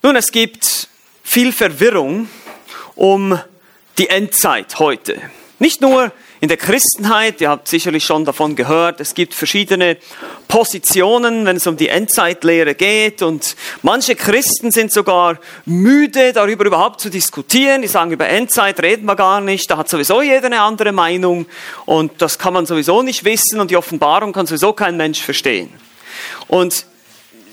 Nun, es gibt viel Verwirrung um die Endzeit heute. Nicht nur in der Christenheit, ihr habt sicherlich schon davon gehört, es gibt verschiedene Positionen, wenn es um die Endzeitlehre geht und manche Christen sind sogar müde, darüber überhaupt zu diskutieren. Die sagen, über Endzeit reden wir gar nicht, da hat sowieso jeder eine andere Meinung und das kann man sowieso nicht wissen und die Offenbarung kann sowieso kein Mensch verstehen. Und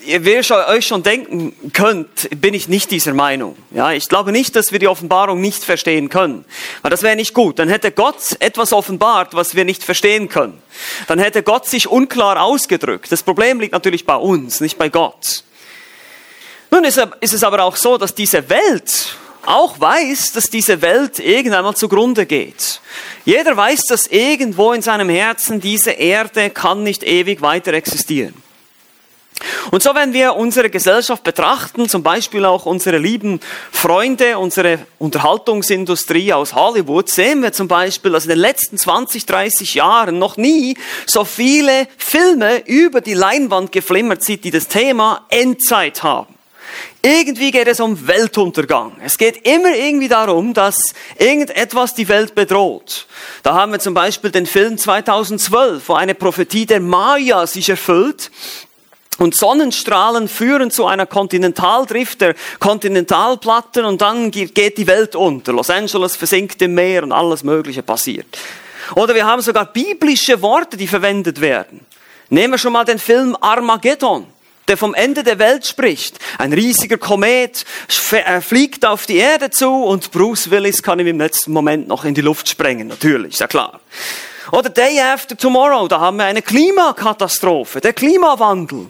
ihr euch schon denken könnt, bin ich nicht dieser Meinung. Ja, ich glaube nicht, dass wir die Offenbarung nicht verstehen können. Weil das wäre nicht gut. Dann hätte Gott etwas offenbart, was wir nicht verstehen können. Dann hätte Gott sich unklar ausgedrückt. Das Problem liegt natürlich bei uns, nicht bei Gott. Nun ist es aber auch so, dass diese Welt auch weiß, dass diese Welt irgendwann mal zugrunde geht. Jeder weiß, dass irgendwo in seinem Herzen diese Erde kann nicht ewig weiter existieren. Und so, wenn wir unsere Gesellschaft betrachten, zum Beispiel auch unsere lieben Freunde, unsere Unterhaltungsindustrie aus Hollywood, sehen wir zum Beispiel, dass in den letzten 20, 30 Jahren noch nie so viele Filme über die Leinwand geflimmert sind, die das Thema Endzeit haben. Irgendwie geht es um Weltuntergang. Es geht immer irgendwie darum, dass irgendetwas die Welt bedroht. Da haben wir zum Beispiel den Film 2012, wo eine Prophetie der Maya sich erfüllt, und Sonnenstrahlen führen zu einer Kontinentaldrift der Kontinentalplatten und dann geht die Welt unter. Los Angeles versinkt im Meer und alles Mögliche passiert. Oder wir haben sogar biblische Worte, die verwendet werden. Nehmen wir schon mal den Film Armageddon, der vom Ende der Welt spricht. Ein riesiger Komet äh, fliegt auf die Erde zu und Bruce Willis kann ihm im letzten Moment noch in die Luft sprengen, natürlich, ist ja klar. Oder Day After Tomorrow, da haben wir eine Klimakatastrophe, der Klimawandel.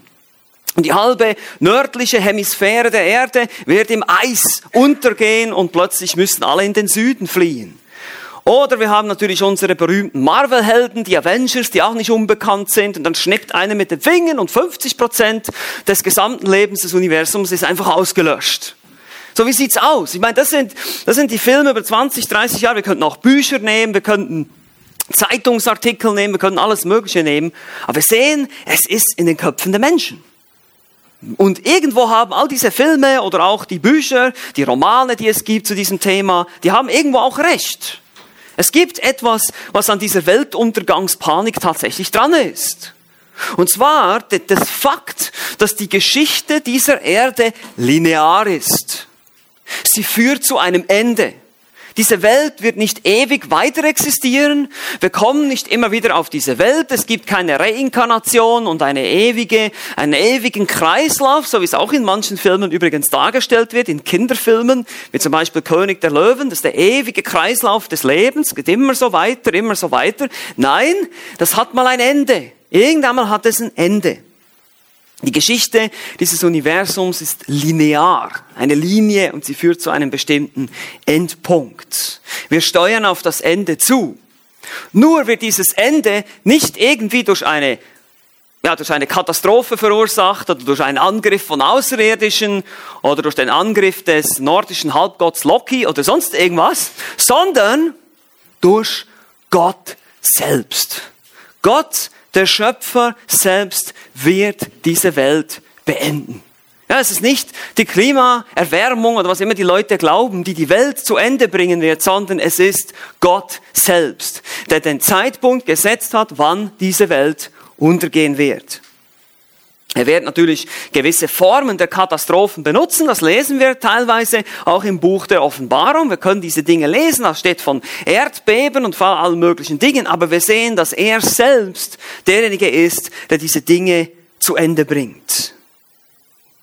Und die halbe nördliche Hemisphäre der Erde wird im Eis untergehen und plötzlich müssen alle in den Süden fliehen. Oder wir haben natürlich unsere berühmten Marvel-Helden, die Avengers, die auch nicht unbekannt sind. Und dann schnippt einer mit den Fingern und 50 Prozent des gesamten Lebens des Universums ist einfach ausgelöscht. So, wie sieht's aus? Ich meine, das sind, das sind die Filme über 20, 30 Jahre. Wir könnten auch Bücher nehmen, wir könnten Zeitungsartikel nehmen, wir könnten alles Mögliche nehmen. Aber wir sehen, es ist in den Köpfen der Menschen. Und irgendwo haben all diese Filme oder auch die Bücher, die Romane, die es gibt zu diesem Thema, die haben irgendwo auch recht. Es gibt etwas, was an dieser Weltuntergangspanik tatsächlich dran ist. Und zwar das Fakt, dass die Geschichte dieser Erde linear ist. Sie führt zu einem Ende. Diese Welt wird nicht ewig weiter existieren. Wir kommen nicht immer wieder auf diese Welt. Es gibt keine Reinkarnation und eine ewige, einen ewigen Kreislauf, so wie es auch in manchen Filmen übrigens dargestellt wird, in Kinderfilmen, wie zum Beispiel König der Löwen. Das ist der ewige Kreislauf des Lebens, geht immer so weiter, immer so weiter. Nein, das hat mal ein Ende. Irgendwann mal hat es ein Ende. Die Geschichte dieses Universums ist linear, eine Linie und sie führt zu einem bestimmten Endpunkt. Wir steuern auf das Ende zu. Nur wird dieses Ende nicht irgendwie durch eine ja, durch eine Katastrophe verursacht oder durch einen Angriff von Außerirdischen oder durch den Angriff des nordischen Halbgotts Loki oder sonst irgendwas, sondern durch Gott selbst. Gott der Schöpfer selbst wird diese Welt beenden. Ja, es ist nicht die Klimaerwärmung oder was immer die Leute glauben, die die Welt zu Ende bringen wird, sondern es ist Gott selbst, der den Zeitpunkt gesetzt hat, wann diese Welt untergehen wird. Er wird natürlich gewisse Formen der Katastrophen benutzen, das lesen wir teilweise auch im Buch der Offenbarung. Wir können diese Dinge lesen, das steht von Erdbeben und von allen möglichen Dingen, aber wir sehen, dass er selbst derjenige ist, der diese Dinge zu Ende bringt.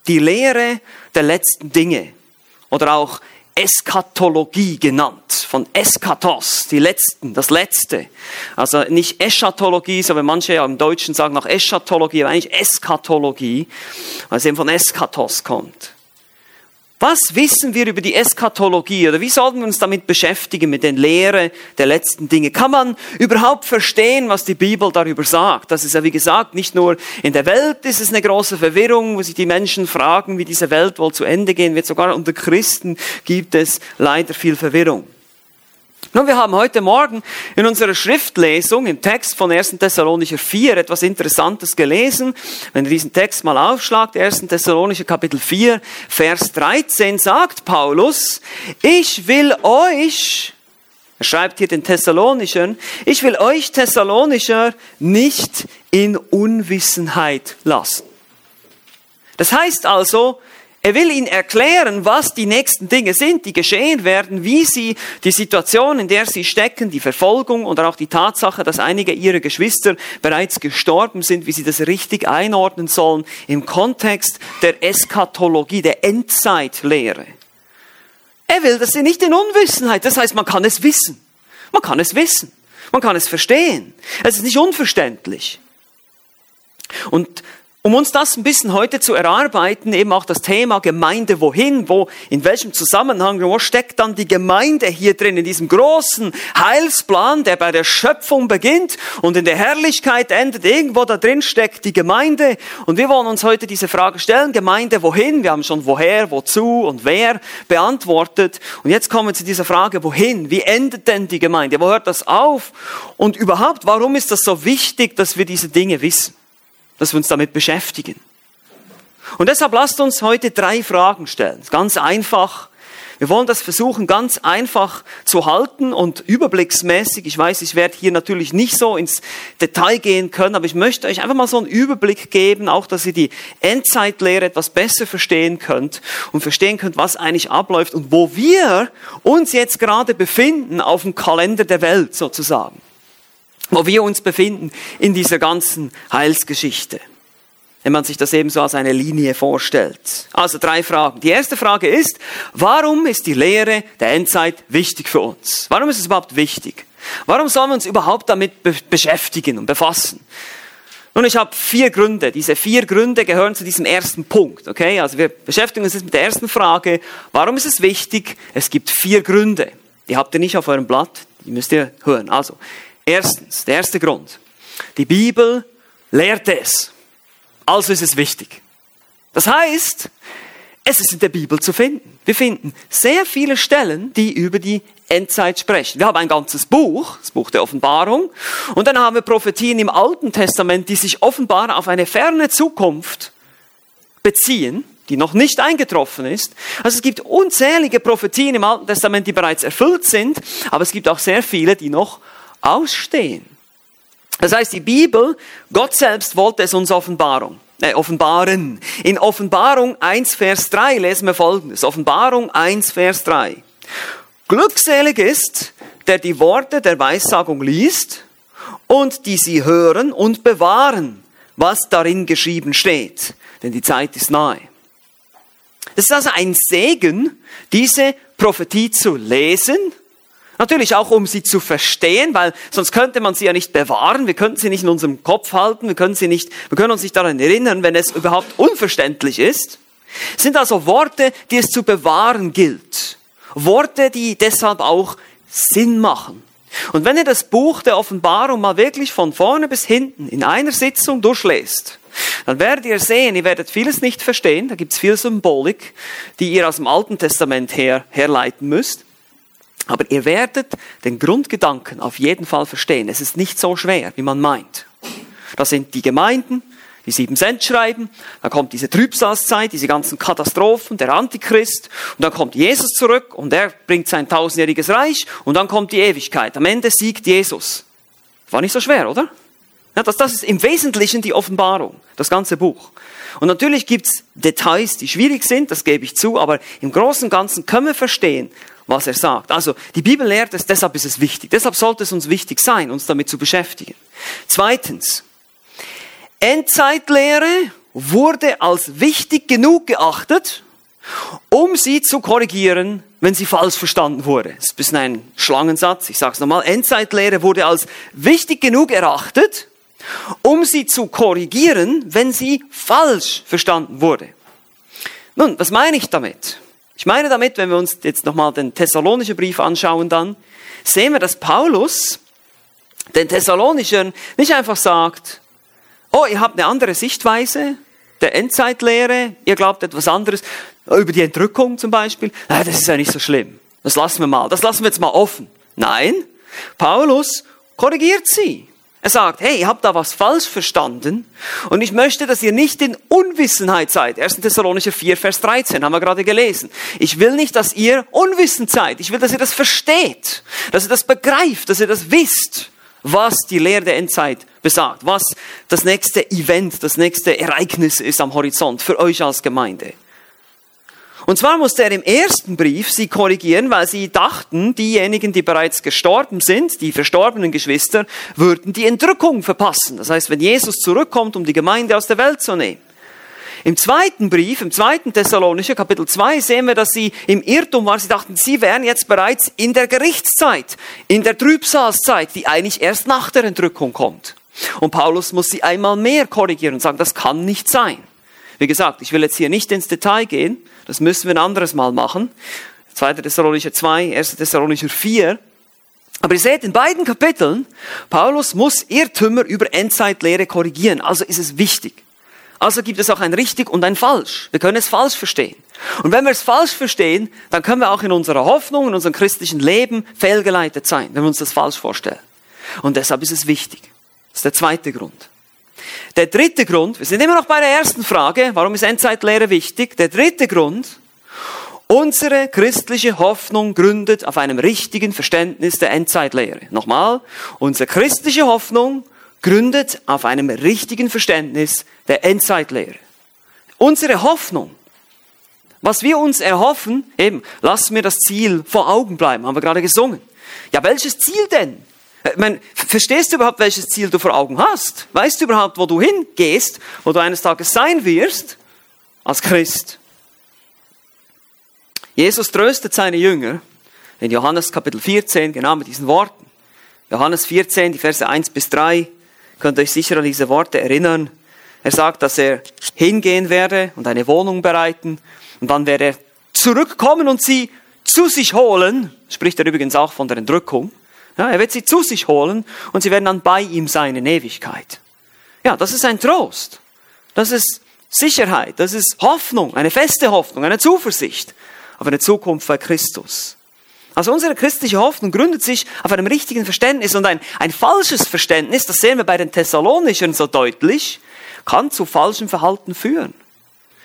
Die Lehre der letzten Dinge oder auch Eskatologie genannt, von Eskatos, die Letzten, das Letzte. Also nicht Eschatologie, so wie manche ja im Deutschen sagen noch Eschatologie, aber eigentlich Eskatologie, weil es eben von Eskatos kommt. Was wissen wir über die Eskatologie oder wie sollten wir uns damit beschäftigen mit den Lehre der letzten Dinge? Kann man überhaupt verstehen, was die Bibel darüber sagt? Das ist ja wie gesagt nicht nur in der Welt ist es eine große Verwirrung, wo sich die Menschen fragen, wie diese Welt wohl zu Ende gehen wird. Sogar unter Christen gibt es leider viel Verwirrung. Nun, wir haben heute Morgen in unserer Schriftlesung im Text von 1. Thessalonicher 4 etwas Interessantes gelesen. Wenn ihr diesen Text mal aufschlagt, 1. Thessalonicher Kapitel 4, Vers 13, sagt Paulus, ich will euch, er schreibt hier den Thessalonichern, ich will euch Thessalonicher nicht in Unwissenheit lassen. Das heißt also, er will ihnen erklären, was die nächsten Dinge sind, die geschehen werden, wie sie die Situation, in der sie stecken, die Verfolgung oder auch die Tatsache, dass einige ihrer Geschwister bereits gestorben sind, wie sie das richtig einordnen sollen im Kontext der Eskatologie, der Endzeitlehre. Er will, dass sie nicht in Unwissenheit, das heißt, man kann es wissen. Man kann es wissen. Man kann es verstehen. Es ist nicht unverständlich. Und um uns das ein bisschen heute zu erarbeiten, eben auch das Thema Gemeinde wohin, wo, in welchem Zusammenhang, wo steckt dann die Gemeinde hier drin, in diesem großen Heilsplan, der bei der Schöpfung beginnt und in der Herrlichkeit endet, irgendwo da drin steckt die Gemeinde. Und wir wollen uns heute diese Frage stellen, Gemeinde wohin? Wir haben schon woher, wozu und wer beantwortet. Und jetzt kommen wir zu dieser Frage, wohin? Wie endet denn die Gemeinde? Wo hört das auf? Und überhaupt, warum ist das so wichtig, dass wir diese Dinge wissen? Dass wir uns damit beschäftigen. Und deshalb lasst uns heute drei Fragen stellen. Ganz einfach. Wir wollen das versuchen, ganz einfach zu halten und überblicksmäßig. Ich weiß, ich werde hier natürlich nicht so ins Detail gehen können, aber ich möchte euch einfach mal so einen Überblick geben, auch dass ihr die Endzeitlehre etwas besser verstehen könnt und verstehen könnt, was eigentlich abläuft und wo wir uns jetzt gerade befinden auf dem Kalender der Welt sozusagen wo wir uns befinden in dieser ganzen Heilsgeschichte. Wenn man sich das eben so als eine Linie vorstellt. Also drei Fragen. Die erste Frage ist, warum ist die Lehre der Endzeit wichtig für uns? Warum ist es überhaupt wichtig? Warum sollen wir uns überhaupt damit be beschäftigen und befassen? Nun, ich habe vier Gründe. Diese vier Gründe gehören zu diesem ersten Punkt. Okay, also wir beschäftigen uns jetzt mit der ersten Frage. Warum ist es wichtig? Es gibt vier Gründe. Die habt ihr nicht auf eurem Blatt. Die müsst ihr hören. Also, Erstens, der erste Grund. Die Bibel lehrt es. Also ist es wichtig. Das heißt, es ist in der Bibel zu finden. Wir finden sehr viele Stellen, die über die Endzeit sprechen. Wir haben ein ganzes Buch, das Buch der Offenbarung, und dann haben wir Prophetien im Alten Testament, die sich offenbar auf eine ferne Zukunft beziehen, die noch nicht eingetroffen ist. Also es gibt unzählige Prophetien im Alten Testament, die bereits erfüllt sind, aber es gibt auch sehr viele, die noch ausstehen. Das heißt, die Bibel, Gott selbst wollte es uns Offenbarung, äh, offenbaren. In Offenbarung 1, Vers 3 lesen wir folgendes. Offenbarung 1, Vers 3. Glückselig ist, der die Worte der Weissagung liest und die sie hören und bewahren, was darin geschrieben steht. Denn die Zeit ist nahe. Es ist also ein Segen, diese Prophetie zu lesen Natürlich auch, um sie zu verstehen, weil sonst könnte man sie ja nicht bewahren. Wir könnten sie nicht in unserem Kopf halten. Wir können sie nicht, wir können uns nicht daran erinnern, wenn es überhaupt unverständlich ist. Es sind also Worte, die es zu bewahren gilt. Worte, die deshalb auch Sinn machen. Und wenn ihr das Buch der Offenbarung mal wirklich von vorne bis hinten in einer Sitzung durchlässt, dann werdet ihr sehen, ihr werdet vieles nicht verstehen. Da gibt es viel Symbolik, die ihr aus dem Alten Testament her, herleiten müsst. Aber ihr werdet den Grundgedanken auf jeden Fall verstehen. Es ist nicht so schwer, wie man meint. Das sind die Gemeinden, die sieben Cent schreiben, dann kommt diese Trübsalzeit, diese ganzen Katastrophen, der Antichrist, und dann kommt Jesus zurück und er bringt sein tausendjähriges Reich und dann kommt die Ewigkeit. Am Ende siegt Jesus. War nicht so schwer, oder? Ja, das, das ist im Wesentlichen die Offenbarung, das ganze Buch. Und natürlich gibt's Details, die schwierig sind, das gebe ich zu, aber im Großen und Ganzen können wir verstehen, was er sagt. Also die Bibel lehrt es, deshalb ist es wichtig. Deshalb sollte es uns wichtig sein, uns damit zu beschäftigen. Zweitens, Endzeitlehre wurde als wichtig genug geachtet, um sie zu korrigieren, wenn sie falsch verstanden wurde. Das ist ein bisschen ein Schlangensatz. Ich sage es nochmal. Endzeitlehre wurde als wichtig genug erachtet, um sie zu korrigieren, wenn sie falsch verstanden wurde. Nun, was meine ich damit? Ich meine damit, wenn wir uns jetzt nochmal den Thessalonischen Brief anschauen, dann sehen wir, dass Paulus den Thessalonichern nicht einfach sagt, oh, ihr habt eine andere Sichtweise der Endzeitlehre, ihr glaubt etwas anderes, über die Entrückung zum Beispiel, das ist ja nicht so schlimm. Das lassen wir mal, das lassen wir jetzt mal offen. Nein, Paulus korrigiert sie. Er sagt, hey, ihr habt da was falsch verstanden und ich möchte, dass ihr nicht in Unwissenheit seid. 1. Thessalonicher 4, Vers 13 haben wir gerade gelesen. Ich will nicht, dass ihr unwissend seid. Ich will, dass ihr das versteht, dass ihr das begreift, dass ihr das wisst, was die Lehre der Endzeit besagt, was das nächste Event, das nächste Ereignis ist am Horizont für euch als Gemeinde. Und zwar musste er im ersten Brief sie korrigieren, weil sie dachten, diejenigen, die bereits gestorben sind, die verstorbenen Geschwister, würden die Entrückung verpassen. Das heißt, wenn Jesus zurückkommt, um die Gemeinde aus der Welt zu nehmen. Im zweiten Brief, im zweiten Thessalonischer Kapitel 2 sehen wir, dass sie im Irrtum waren. Sie dachten, sie wären jetzt bereits in der Gerichtszeit, in der Trübsalzeit, die eigentlich erst nach der Entrückung kommt. Und Paulus muss sie einmal mehr korrigieren und sagen, das kann nicht sein. Wie gesagt, ich will jetzt hier nicht ins Detail gehen, das müssen wir ein anderes Mal machen. 2. Thessalonicher 2, 1. Thessalonicher 4. Aber ihr seht, in beiden Kapiteln, Paulus muss Irrtümer über Endzeitlehre korrigieren. Also ist es wichtig. Also gibt es auch ein richtig und ein falsch. Wir können es falsch verstehen. Und wenn wir es falsch verstehen, dann können wir auch in unserer Hoffnung, in unserem christlichen Leben fehlgeleitet sein, wenn wir uns das falsch vorstellen. Und deshalb ist es wichtig. Das ist der zweite Grund. Der dritte Grund, wir sind immer noch bei der ersten Frage, warum ist Endzeitlehre wichtig? Der dritte Grund, unsere christliche Hoffnung gründet auf einem richtigen Verständnis der Endzeitlehre. Nochmal, unsere christliche Hoffnung gründet auf einem richtigen Verständnis der Endzeitlehre. Unsere Hoffnung, was wir uns erhoffen, eben, lass mir das Ziel vor Augen bleiben, haben wir gerade gesungen. Ja, welches Ziel denn? Ich meine, verstehst du überhaupt, welches Ziel du vor Augen hast? Weißt du überhaupt, wo du hingehst, wo du eines Tages sein wirst als Christ? Jesus tröstet seine Jünger in Johannes Kapitel 14 genau mit diesen Worten. Johannes 14, die Verse 1 bis 3, könnt ihr euch sicher an diese Worte erinnern. Er sagt, dass er hingehen werde und eine Wohnung bereiten und dann werde er zurückkommen und sie zu sich holen. Spricht er übrigens auch von der Entrückung. Ja, er wird sie zu sich holen und sie werden dann bei ihm sein in Ewigkeit. Ja, das ist ein Trost. Das ist Sicherheit. Das ist Hoffnung, eine feste Hoffnung, eine Zuversicht auf eine Zukunft bei Christus. Also unsere christliche Hoffnung gründet sich auf einem richtigen Verständnis und ein, ein falsches Verständnis, das sehen wir bei den Thessalonichern so deutlich, kann zu falschem Verhalten führen.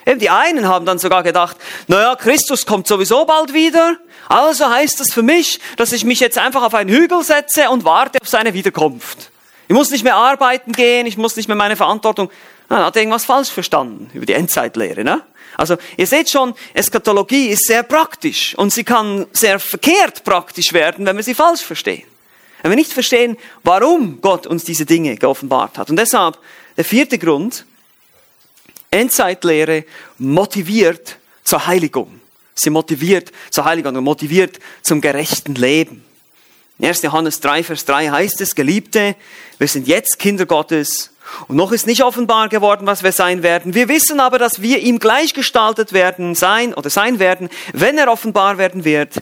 Eben die einen haben dann sogar gedacht, naja, Christus kommt sowieso bald wieder, also heißt das für mich, dass ich mich jetzt einfach auf einen Hügel setze und warte auf seine Wiederkunft. Ich muss nicht mehr arbeiten gehen, ich muss nicht mehr meine Verantwortung. Na, hat irgendwas falsch verstanden über die Endzeitlehre, ne? Also, ihr seht schon, Eskatologie ist sehr praktisch und sie kann sehr verkehrt praktisch werden, wenn wir sie falsch verstehen. Wenn wir nicht verstehen, warum Gott uns diese Dinge geoffenbart hat. Und deshalb, der vierte Grund, Endzeitlehre motiviert zur Heiligung. Sie motiviert zur Heiligung und motiviert zum gerechten Leben. In 1. Johannes 3, Vers 3 heißt es, Geliebte, wir sind jetzt Kinder Gottes und noch ist nicht offenbar geworden, was wir sein werden. Wir wissen aber, dass wir ihm gleichgestaltet werden, sein oder sein werden, wenn er offenbar werden wird.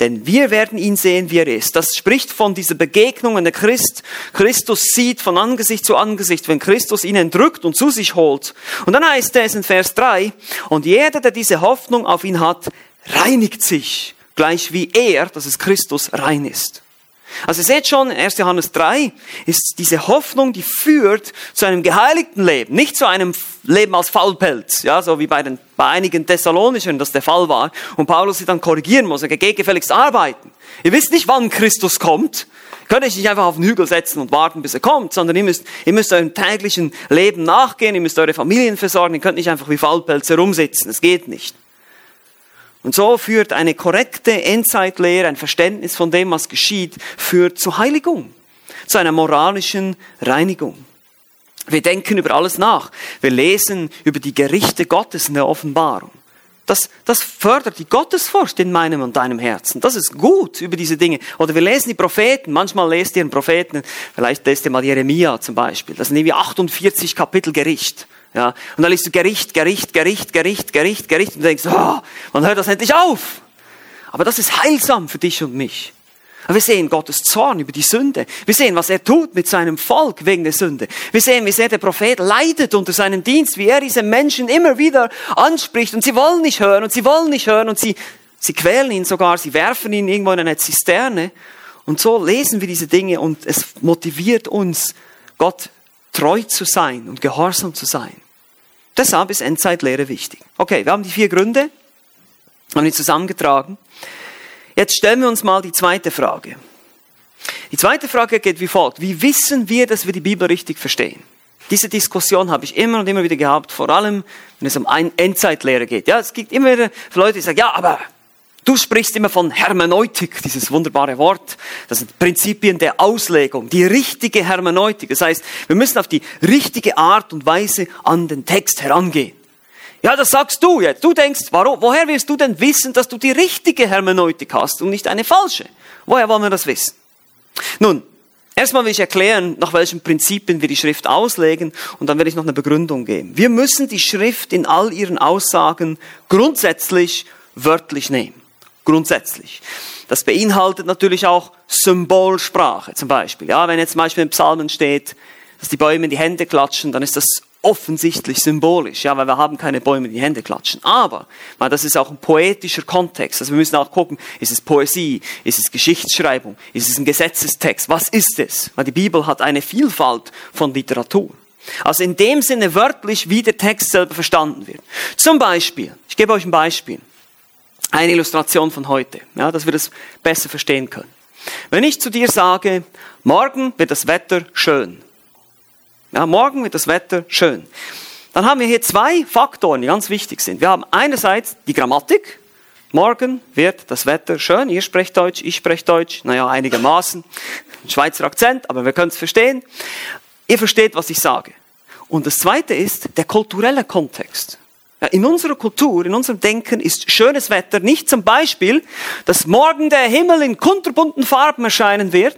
Denn wir werden ihn sehen, wie er ist. Das spricht von dieser Begegnung, wenn der Christ Christus sieht von Angesicht zu Angesicht, wenn Christus ihn entrückt und zu sich holt. Und dann heißt es in Vers 3, und jeder, der diese Hoffnung auf ihn hat, reinigt sich, gleich wie er, das ist Christus, rein ist. Also ihr seht schon, 1. Johannes 3 ist diese Hoffnung, die führt zu einem geheiligten Leben, nicht zu einem Leben als Faulpelz, ja, so wie bei, den, bei einigen Thessalonischen das der Fall war und Paulus sie dann korrigieren muss, er geht gefälligst arbeiten. Ihr wisst nicht, wann Christus kommt, könnt euch nicht einfach auf den Hügel setzen und warten, bis er kommt, sondern ihr müsst, ihr müsst eurem täglichen Leben nachgehen, ihr müsst eure Familien versorgen, ihr könnt nicht einfach wie Faulpelze rumsitzen, es geht nicht. Und so führt eine korrekte Endzeitlehre, ein Verständnis von dem, was geschieht, führt zur Heiligung, zu einer moralischen Reinigung. Wir denken über alles nach. Wir lesen über die Gerichte Gottes in der Offenbarung. Das, das fördert die Gottesfurcht in meinem und deinem Herzen. Das ist gut über diese Dinge. Oder wir lesen die Propheten. Manchmal lest ihr einen Propheten, vielleicht lest ihr mal Jeremia zum Beispiel. Das sind irgendwie 48 Kapitel Gericht. Ja, und dann liest du Gericht, Gericht, Gericht, Gericht, Gericht, Gericht und denkst, oh, wann hört das endlich auf? Aber das ist heilsam für dich und mich. Wir sehen Gottes Zorn über die Sünde. Wir sehen, was er tut mit seinem Volk wegen der Sünde. Wir sehen, wie sehr der Prophet leidet unter seinem Dienst, wie er diese Menschen immer wieder anspricht und sie wollen nicht hören und sie wollen nicht hören und sie, sie quälen ihn sogar, sie werfen ihn irgendwo in eine Zisterne Und so lesen wir diese Dinge und es motiviert uns, Gott treu zu sein und gehorsam zu sein. Deshalb ist Endzeitlehre wichtig. Okay, wir haben die vier Gründe, haben die zusammengetragen. Jetzt stellen wir uns mal die zweite Frage. Die zweite Frage geht wie folgt. Wie wissen wir, dass wir die Bibel richtig verstehen? Diese Diskussion habe ich immer und immer wieder gehabt, vor allem wenn es um Endzeitlehre geht. Ja, es gibt immer wieder Leute, die sagen, ja, aber Du sprichst immer von Hermeneutik, dieses wunderbare Wort. Das sind Prinzipien der Auslegung, die richtige Hermeneutik. Das heißt, wir müssen auf die richtige Art und Weise an den Text herangehen. Ja, das sagst du jetzt. Du denkst, warum, woher willst du denn wissen, dass du die richtige Hermeneutik hast und nicht eine falsche? Woher wollen wir das wissen? Nun, erstmal will ich erklären, nach welchen Prinzipien wir die Schrift auslegen und dann werde ich noch eine Begründung geben. Wir müssen die Schrift in all ihren Aussagen grundsätzlich wörtlich nehmen grundsätzlich. Das beinhaltet natürlich auch Symbolsprache zum Beispiel. Ja, wenn jetzt zum Beispiel in Psalmen steht, dass die Bäume in die Hände klatschen, dann ist das offensichtlich symbolisch, ja, weil wir haben keine Bäume, die, die Hände klatschen. Aber, weil das ist auch ein poetischer Kontext. Also wir müssen auch gucken, ist es Poesie, ist es Geschichtsschreibung, ist es ein Gesetzestext, was ist es? Weil die Bibel hat eine Vielfalt von Literatur. Also in dem Sinne wörtlich, wie der Text selber verstanden wird. Zum Beispiel, ich gebe euch ein Beispiel eine Illustration von heute, ja, dass wir das besser verstehen können. Wenn ich zu dir sage, morgen wird das Wetter schön. Ja, morgen wird das Wetter schön. Dann haben wir hier zwei Faktoren, die ganz wichtig sind. Wir haben einerseits die Grammatik. Morgen wird das Wetter schön. Ihr sprecht Deutsch, ich spreche Deutsch. Naja, einigermaßen. Ein Schweizer Akzent, aber wir können es verstehen. Ihr versteht, was ich sage. Und das zweite ist der kulturelle Kontext. In unserer Kultur, in unserem Denken ist schönes Wetter nicht zum Beispiel, dass morgen der Himmel in kunterbunten Farben erscheinen wird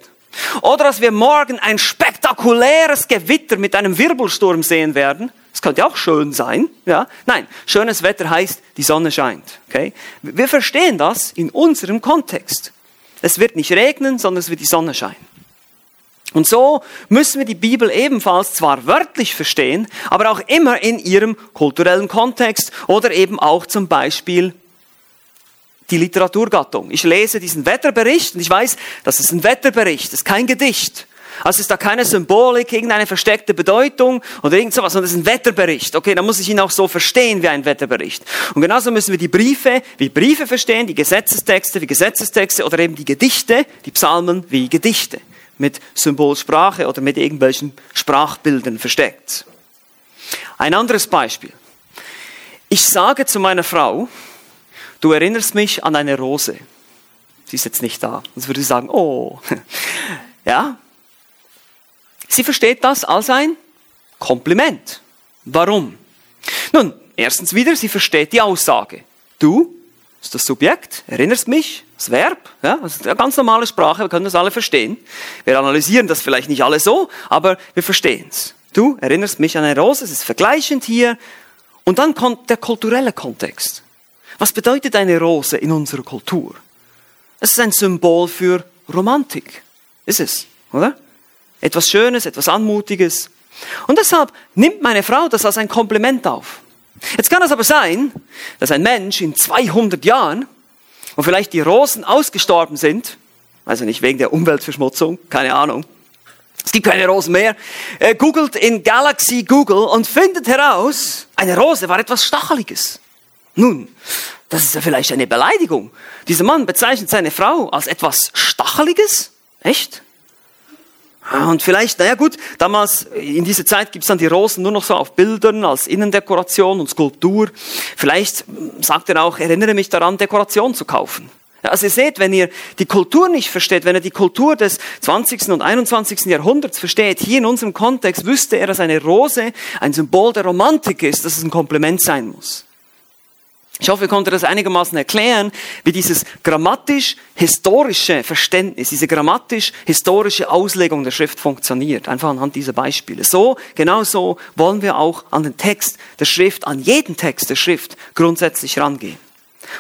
oder dass wir morgen ein spektakuläres Gewitter mit einem Wirbelsturm sehen werden. Das könnte auch schön sein, ja. Nein, schönes Wetter heißt, die Sonne scheint, okay? Wir verstehen das in unserem Kontext. Es wird nicht regnen, sondern es wird die Sonne scheinen. Und so müssen wir die Bibel ebenfalls zwar wörtlich verstehen, aber auch immer in ihrem kulturellen Kontext oder eben auch zum Beispiel die Literaturgattung. Ich lese diesen Wetterbericht und ich weiß, das ist ein Wetterbericht, das ist kein Gedicht. Also ist da keine Symbolik, irgendeine versteckte Bedeutung oder irgend sowas, sondern es ist ein Wetterbericht. Okay, dann muss ich ihn auch so verstehen wie ein Wetterbericht. Und genauso müssen wir die Briefe wie Briefe verstehen, die Gesetzestexte wie Gesetzestexte oder eben die Gedichte, die Psalmen wie Gedichte mit Symbolsprache oder mit irgendwelchen Sprachbildern versteckt. Ein anderes Beispiel. Ich sage zu meiner Frau, du erinnerst mich an eine Rose. Sie ist jetzt nicht da. Sonst würde sie sagen, oh. Ja? Sie versteht das als ein Kompliment. Warum? Nun, erstens wieder, sie versteht die Aussage. Du ist das Subjekt, erinnerst mich, das Verb, ja, das ist eine ganz normale Sprache, wir können das alle verstehen. Wir analysieren das vielleicht nicht alle so, aber wir verstehen es. Du erinnerst mich an eine Rose, es ist vergleichend hier. Und dann kommt der kulturelle Kontext. Was bedeutet eine Rose in unserer Kultur? Es ist ein Symbol für Romantik. Ist es, oder? Etwas Schönes, etwas Anmutiges. Und deshalb nimmt meine Frau das als ein Kompliment auf. Jetzt kann es aber sein, dass ein Mensch in 200 Jahren, wo vielleicht die Rosen ausgestorben sind, also nicht wegen der Umweltverschmutzung, keine Ahnung, es gibt keine Rosen mehr, äh, googelt in Galaxy Google und findet heraus, eine Rose war etwas Stacheliges. Nun, das ist ja vielleicht eine Beleidigung. Dieser Mann bezeichnet seine Frau als etwas Stacheliges? Echt? Ah, und vielleicht, naja gut, damals in dieser Zeit gibt's dann die Rosen nur noch so auf Bildern als Innendekoration und Skulptur. Vielleicht sagt er auch, erinnere mich daran, Dekoration zu kaufen. Also ihr seht, wenn ihr die Kultur nicht versteht, wenn er die Kultur des 20. und 21. Jahrhunderts versteht, hier in unserem Kontext wüsste er, dass eine Rose ein Symbol der Romantik ist, dass es ein Kompliment sein muss. Ich hoffe, ihr konntet das einigermaßen erklären, wie dieses grammatisch-historische Verständnis, diese grammatisch-historische Auslegung der Schrift funktioniert. Einfach anhand dieser Beispiele. So, genau so wollen wir auch an den Text der Schrift, an jeden Text der Schrift grundsätzlich rangehen.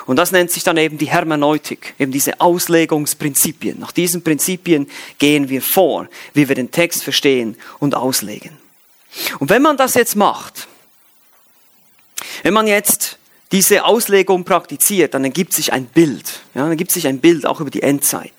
Und das nennt sich dann eben die Hermeneutik, eben diese Auslegungsprinzipien. Nach diesen Prinzipien gehen wir vor, wie wir den Text verstehen und auslegen. Und wenn man das jetzt macht, wenn man jetzt diese Auslegung praktiziert, dann ergibt sich ein Bild. Ja, dann ergibt sich ein Bild auch über die Endzeit.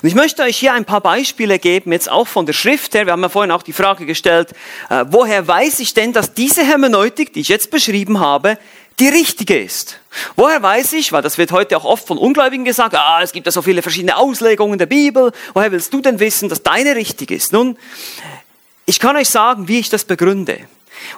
Und ich möchte euch hier ein paar Beispiele geben, jetzt auch von der Schrift her. Wir haben ja vorhin auch die Frage gestellt, äh, woher weiß ich denn, dass diese Hermeneutik, die ich jetzt beschrieben habe, die richtige ist. Woher weiß ich, weil das wird heute auch oft von Ungläubigen gesagt, ah, es gibt ja so viele verschiedene Auslegungen der Bibel, woher willst du denn wissen, dass deine richtig ist? Nun, ich kann euch sagen, wie ich das begründe.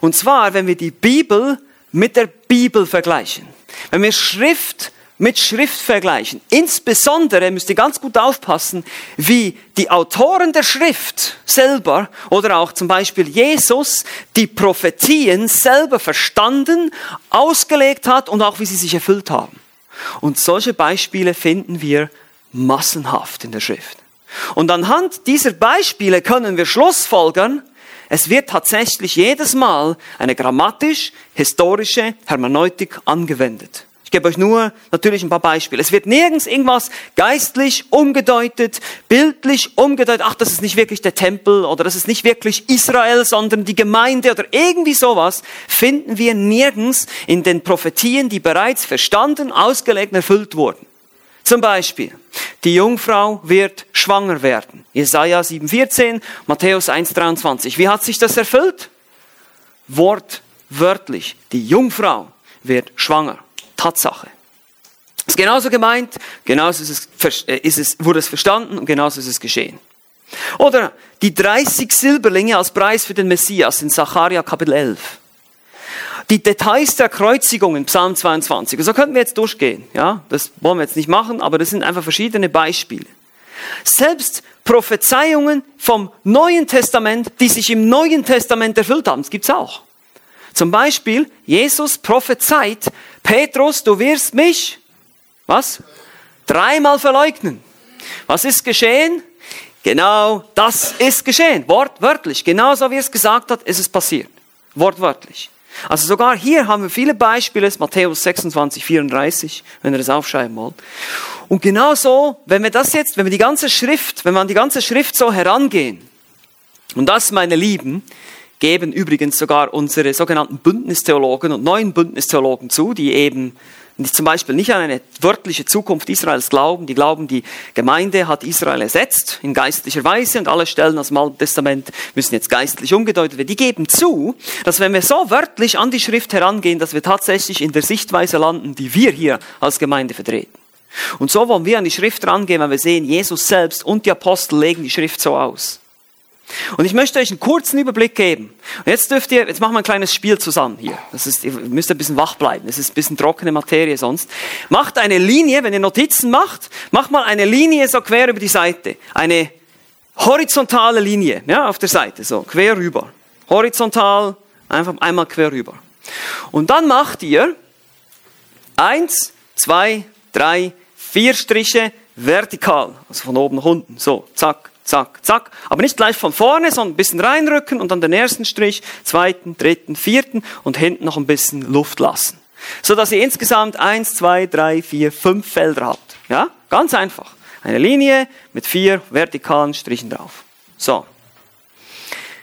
Und zwar, wenn wir die Bibel mit der Bibel vergleichen. Wenn wir Schrift mit Schrift vergleichen. Insbesondere müsst ihr ganz gut aufpassen, wie die Autoren der Schrift selber oder auch zum Beispiel Jesus die Prophetien selber verstanden, ausgelegt hat und auch wie sie sich erfüllt haben. Und solche Beispiele finden wir massenhaft in der Schrift. Und anhand dieser Beispiele können wir Schlussfolgern, es wird tatsächlich jedes Mal eine grammatisch-historische Hermeneutik angewendet gebe euch nur natürlich ein paar Beispiele. Es wird nirgends irgendwas geistlich umgedeutet, bildlich umgedeutet. Ach, das ist nicht wirklich der Tempel oder das ist nicht wirklich Israel, sondern die Gemeinde oder irgendwie sowas finden wir nirgends in den Prophetien, die bereits verstanden, ausgelegt und erfüllt wurden. Zum Beispiel, die Jungfrau wird schwanger werden. Jesaja 7,14, Matthäus 1,23. Wie hat sich das erfüllt? Wortwörtlich. Die Jungfrau wird schwanger. Tatsache. Ist genauso gemeint, genauso ist es, äh, ist es, wurde es verstanden und genauso ist es geschehen. Oder die 30 Silberlinge als Preis für den Messias in Sacharja Kapitel 11. Die Details der Kreuzigung in Psalm 22. So könnten wir jetzt durchgehen. Ja, das wollen wir jetzt nicht machen, aber das sind einfach verschiedene Beispiele. Selbst Prophezeiungen vom Neuen Testament, die sich im Neuen Testament erfüllt haben, das gibt's auch. Zum Beispiel, Jesus prophezeit, Petrus, du wirst mich, was? Dreimal verleugnen. Was ist geschehen? Genau, das ist geschehen. Wortwörtlich. Genauso wie es gesagt hat, ist es passiert. Wortwörtlich. Also sogar hier haben wir viele Beispiele, Matthäus 26, 34, wenn ihr das aufschreiben wollt. Und genauso, wenn wir das jetzt, wenn wir die ganze Schrift, wenn wir an die ganze Schrift so herangehen, und das, meine Lieben, geben übrigens sogar unsere sogenannten Bündnistheologen und neuen Bündnistheologen zu, die eben zum Beispiel nicht an eine wörtliche Zukunft Israels glauben, die glauben, die Gemeinde hat Israel ersetzt in geistlicher Weise und alle Stellen aus dem Alten Testament müssen jetzt geistlich umgedeutet werden. Die geben zu, dass wenn wir so wörtlich an die Schrift herangehen, dass wir tatsächlich in der Sichtweise landen, die wir hier als Gemeinde vertreten. Und so wollen wir an die Schrift rangehen, wenn wir sehen, Jesus selbst und die Apostel legen die Schrift so aus. Und ich möchte euch einen kurzen Überblick geben. Und jetzt dürft ihr, jetzt machen wir ein kleines Spiel zusammen hier. Das ist, ihr müsst ein bisschen wach bleiben. Das ist ein bisschen trockene Materie sonst. Macht eine Linie, wenn ihr Notizen macht, macht mal eine Linie so quer über die Seite. Eine horizontale Linie, ja, auf der Seite, so, quer rüber. Horizontal, einfach einmal quer rüber. Und dann macht ihr eins, zwei, drei, vier Striche vertikal, also von oben nach unten, so, zack, zack, zack. Aber nicht gleich von vorne, sondern ein bisschen reinrücken und dann den ersten Strich, zweiten, dritten, vierten und hinten noch ein bisschen Luft lassen. So dass ihr insgesamt eins, zwei, drei, vier, fünf Felder habt. Ja? Ganz einfach. Eine Linie mit vier vertikalen Strichen drauf. So.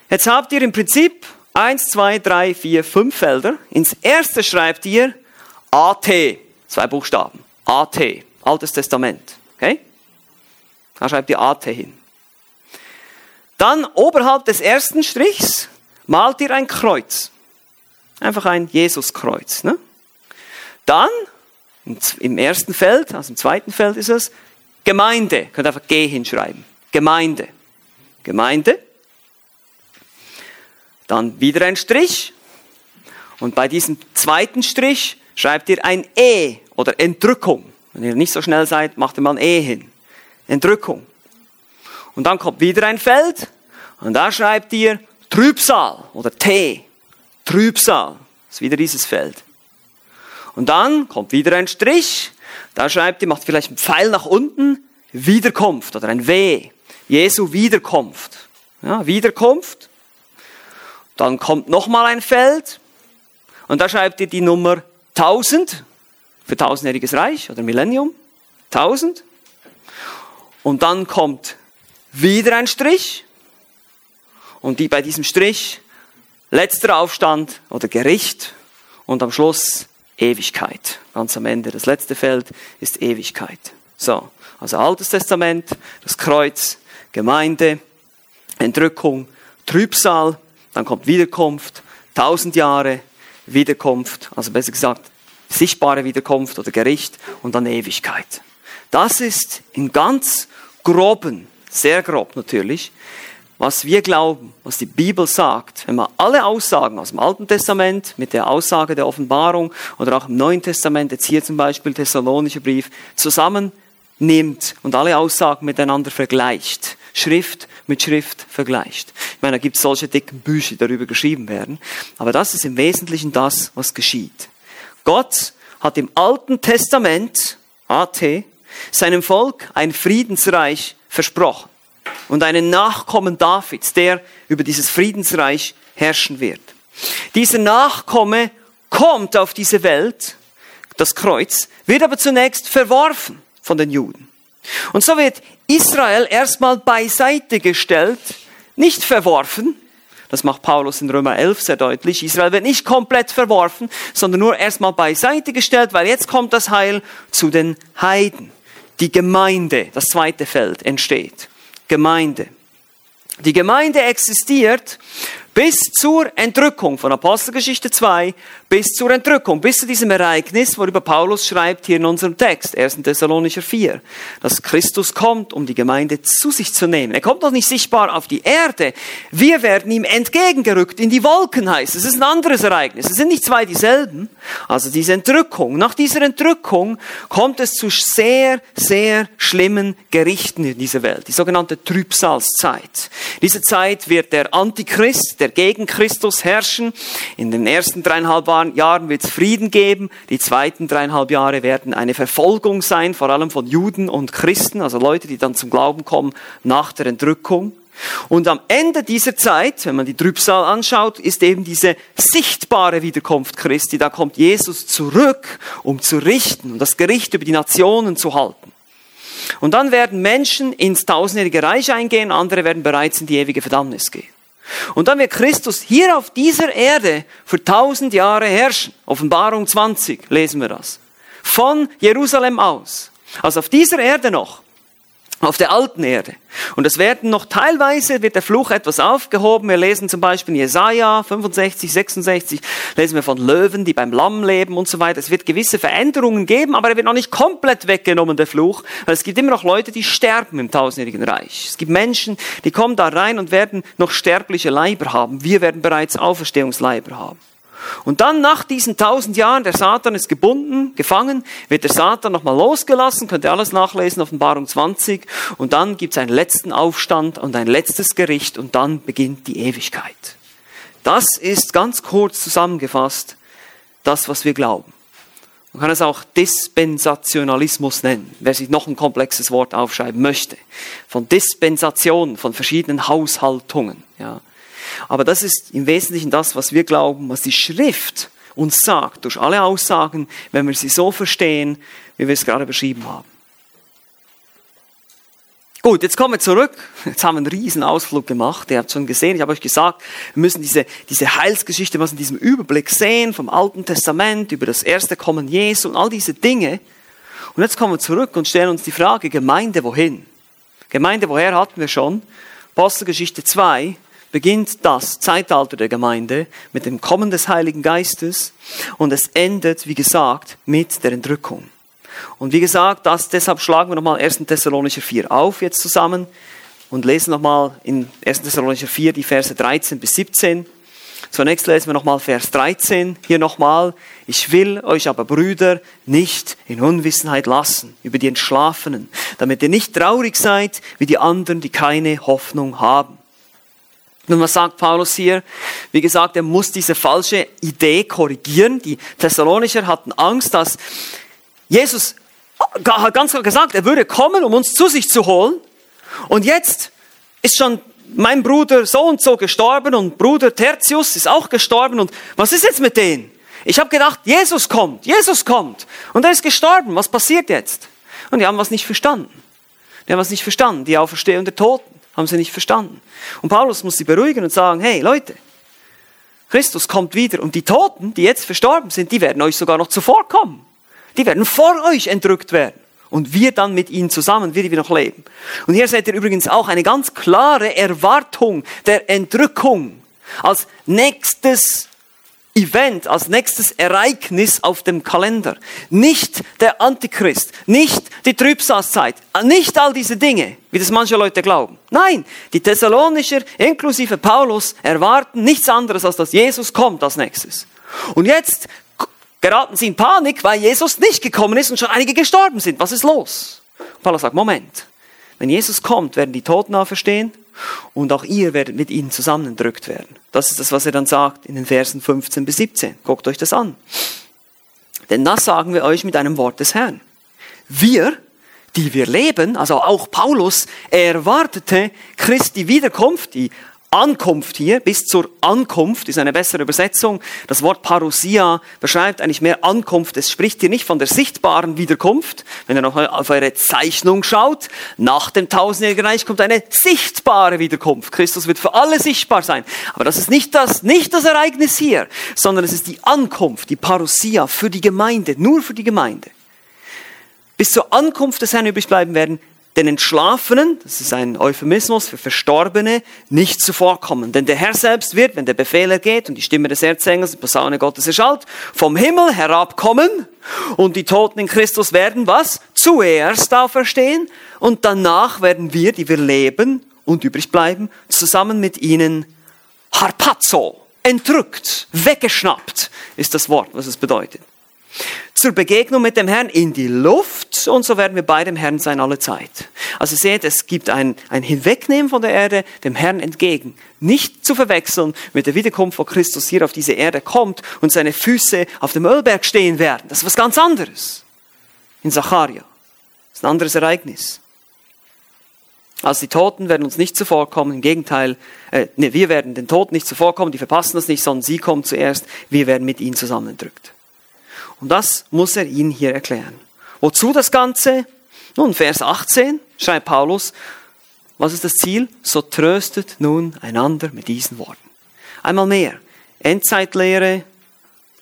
Jetzt habt ihr im Prinzip eins, zwei, drei, vier, fünf Felder. Ins erste schreibt ihr AT. Zwei Buchstaben. AT. Altes Testament. Okay? Da schreibt ihr AT hin. Dann oberhalb des ersten Strichs malt ihr ein Kreuz. Einfach ein Jesuskreuz. Ne? Dann im ersten Feld, also im zweiten Feld ist es Gemeinde. Könnt einfach G hinschreiben. Gemeinde. Gemeinde. Dann wieder ein Strich. Und bei diesem zweiten Strich schreibt ihr ein E oder Entrückung. Wenn ihr nicht so schnell seid, macht ihr mal ein E hin. Entrückung. Und dann kommt wieder ein Feld und da schreibt ihr Trübsal oder T. Trübsal. Das ist wieder dieses Feld. Und dann kommt wieder ein Strich. Da schreibt ihr, macht vielleicht einen Pfeil nach unten. Wiederkunft oder ein W. Jesu Wiederkunft. Ja, Wiederkunft. Dann kommt nochmal ein Feld. Und da schreibt ihr die Nummer 1000 für tausendjähriges Reich oder Millennium. 1000. Und dann kommt wieder ein Strich. Und die bei diesem Strich letzter Aufstand oder Gericht und am Schluss Ewigkeit. Ganz am Ende. Das letzte Feld ist Ewigkeit. So, also Altes Testament, das Kreuz, Gemeinde, Entrückung, Trübsal, dann kommt Wiederkunft, tausend Jahre, Wiederkunft, also besser gesagt, sichtbare Wiederkunft oder Gericht und dann Ewigkeit. Das ist in ganz groben, sehr grob natürlich, was wir glauben, was die Bibel sagt, wenn man alle Aussagen aus dem Alten Testament mit der Aussage der Offenbarung oder auch im Neuen Testament, jetzt hier zum Beispiel Thessalonischer Brief, zusammennimmt und alle Aussagen miteinander vergleicht, Schrift mit Schrift vergleicht. Ich meine, da gibt es solche dicken Bücher, die darüber geschrieben werden, aber das ist im Wesentlichen das, was geschieht. Gott hat im Alten Testament, AT, seinem Volk ein Friedensreich versprochen und einen Nachkommen Davids, der über dieses Friedensreich herrschen wird. Dieser Nachkomme kommt auf diese Welt, das Kreuz, wird aber zunächst verworfen von den Juden. Und so wird Israel erstmal beiseite gestellt, nicht verworfen, das macht Paulus in Römer 11 sehr deutlich. Israel wird nicht komplett verworfen, sondern nur erstmal beiseite gestellt, weil jetzt kommt das Heil zu den Heiden. Die Gemeinde, das zweite Feld, entsteht. Gemeinde. Die Gemeinde existiert bis zur Entrückung von Apostelgeschichte 2, bis zur Entrückung, bis zu diesem Ereignis, worüber Paulus schreibt hier in unserem Text, 1. Thessalonicher 4, dass Christus kommt, um die Gemeinde zu sich zu nehmen. Er kommt noch nicht sichtbar auf die Erde. Wir werden ihm entgegengerückt in die Wolken heißt. Es ist ein anderes Ereignis. Es sind nicht zwei dieselben. Also diese Entrückung. Nach dieser Entrückung kommt es zu sehr, sehr schlimmen Gerichten in dieser Welt. Die sogenannte Trübsalzeit. Diese Zeit wird der Antichrist, der gegen Christus herrschen. In den ersten dreieinhalb Jahren wird es Frieden geben. Die zweiten dreieinhalb Jahre werden eine Verfolgung sein, vor allem von Juden und Christen, also Leute, die dann zum Glauben kommen nach der Entrückung. Und am Ende dieser Zeit, wenn man die Trübsal anschaut, ist eben diese sichtbare Wiederkunft Christi. Da kommt Jesus zurück, um zu richten und das Gericht über die Nationen zu halten. Und dann werden Menschen ins tausendjährige Reich eingehen, andere werden bereits in die ewige Verdammnis gehen. Und dann wird Christus hier auf dieser Erde für tausend Jahre herrschen. Offenbarung 20 lesen wir das. Von Jerusalem aus. Also auf dieser Erde noch auf der alten Erde. Und es werden noch teilweise, wird der Fluch etwas aufgehoben. Wir lesen zum Beispiel in Jesaja 65, 66, lesen wir von Löwen, die beim Lamm leben und so weiter. Es wird gewisse Veränderungen geben, aber er wird noch nicht komplett weggenommen, der Fluch. Weil es gibt immer noch Leute, die sterben im tausendjährigen Reich. Es gibt Menschen, die kommen da rein und werden noch sterbliche Leiber haben. Wir werden bereits Auferstehungsleiber haben. Und dann nach diesen tausend Jahren, der Satan ist gebunden, gefangen, wird der Satan nochmal losgelassen, könnt ihr alles nachlesen, Offenbarung 20. Und dann gibt es einen letzten Aufstand und ein letztes Gericht und dann beginnt die Ewigkeit. Das ist ganz kurz zusammengefasst das, was wir glauben. Man kann es auch Dispensationalismus nennen, wer sich noch ein komplexes Wort aufschreiben möchte. Von Dispensation, von verschiedenen Haushaltungen. Ja. Aber das ist im Wesentlichen das, was wir glauben, was die Schrift uns sagt, durch alle Aussagen, wenn wir sie so verstehen, wie wir es gerade beschrieben haben. Gut, jetzt kommen wir zurück. Jetzt haben wir einen riesen Ausflug gemacht. Ihr habt schon gesehen, ich habe euch gesagt, wir müssen diese, diese Heilsgeschichte, was in diesem Überblick sehen, vom Alten Testament über das erste Kommen Jesu und all diese Dinge. Und jetzt kommen wir zurück und stellen uns die Frage, Gemeinde wohin? Gemeinde woher hatten wir schon? Apostelgeschichte 2, beginnt das Zeitalter der Gemeinde mit dem Kommen des Heiligen Geistes und es endet, wie gesagt, mit der Entrückung. Und wie gesagt, das, deshalb schlagen wir nochmal 1. Thessalonicher 4 auf jetzt zusammen und lesen nochmal in 1. Thessalonicher 4 die Verse 13 bis 17. Zunächst lesen wir nochmal Vers 13. Hier nochmal. Ich will euch aber, Brüder, nicht in Unwissenheit lassen über die Entschlafenen, damit ihr nicht traurig seid wie die anderen, die keine Hoffnung haben. Und was sagt Paulus hier? Wie gesagt, er muss diese falsche Idee korrigieren. Die Thessalonicher hatten Angst, dass Jesus hat ganz klar gesagt, er würde kommen, um uns zu sich zu holen. Und jetzt ist schon mein Bruder so und so gestorben und Bruder Tertius ist auch gestorben. Und was ist jetzt mit denen? Ich habe gedacht, Jesus kommt, Jesus kommt. Und er ist gestorben. Was passiert jetzt? Und die haben was nicht verstanden. Die haben was nicht verstanden, die Auferstehung der Toten. Haben sie nicht verstanden. Und Paulus muss sie beruhigen und sagen, hey Leute, Christus kommt wieder und die Toten, die jetzt verstorben sind, die werden euch sogar noch zuvorkommen. Die werden vor euch entrückt werden. und wir dann mit ihnen zusammen, wie wir noch leben. Und hier seht ihr übrigens auch eine ganz klare Erwartung der Entrückung als nächstes Event, als nächstes Ereignis auf dem Kalender. Nicht der Antichrist, nicht die Trübsalzeit, nicht all diese Dinge, wie das manche Leute glauben. Nein, die Thessalonischer, inklusive Paulus, erwarten nichts anderes, als dass Jesus kommt als nächstes. Und jetzt geraten sie in Panik, weil Jesus nicht gekommen ist und schon einige gestorben sind. Was ist los? Paulus sagt, Moment, wenn Jesus kommt, werden die Toten auferstehen und auch ihr werdet mit ihnen zusammengedrückt werden. Das ist das, was er dann sagt in den Versen 15 bis 17. Guckt euch das an. Denn das sagen wir euch mit einem Wort des Herrn. Wir, die wir leben, also auch Paulus erwartete Christi Wiederkunft, die Ankunft hier, bis zur Ankunft, ist eine bessere Übersetzung. Das Wort Parousia beschreibt eigentlich mehr Ankunft. Es spricht hier nicht von der sichtbaren Wiederkunft. Wenn ihr noch auf eure Zeichnung schaut, nach dem tausendjährigen Reich kommt eine sichtbare Wiederkunft. Christus wird für alle sichtbar sein. Aber das ist nicht das, nicht das Ereignis hier, sondern es ist die Ankunft, die Parousia für die Gemeinde, nur für die Gemeinde. Bis zur Ankunft des Herrn übrig bleiben werden den Entschlafenen, das ist ein Euphemismus für Verstorbene, nicht zuvorkommen. Denn der Herr selbst wird, wenn der Befehl ergeht und die Stimme des Erzengels, die Posaune Gottes erschallt, vom Himmel herabkommen und die Toten in Christus werden was? Zuerst auferstehen und danach werden wir, die wir leben und übrig bleiben, zusammen mit ihnen harpazo, entrückt, weggeschnappt, ist das Wort, was es bedeutet zur Begegnung mit dem Herrn in die Luft und so werden wir bei dem Herrn sein alle Zeit. Also seht, es gibt ein, ein Hinwegnehmen von der Erde dem Herrn entgegen. Nicht zu verwechseln mit der Wiederkunft, wo Christus hier auf diese Erde kommt und seine Füße auf dem Ölberg stehen werden. Das ist was ganz anderes. In Zacharia. Das ist ein anderes Ereignis. Also die Toten werden uns nicht zuvorkommen, im Gegenteil, äh, nee, wir werden den Toten nicht zuvorkommen, die verpassen das nicht, sondern sie kommen zuerst, wir werden mit ihnen zusammendrückt. Und das muss er ihnen hier erklären. Wozu das Ganze? Nun, Vers 18 schreibt Paulus, was ist das Ziel? So tröstet nun einander mit diesen Worten. Einmal mehr, Endzeitlehre,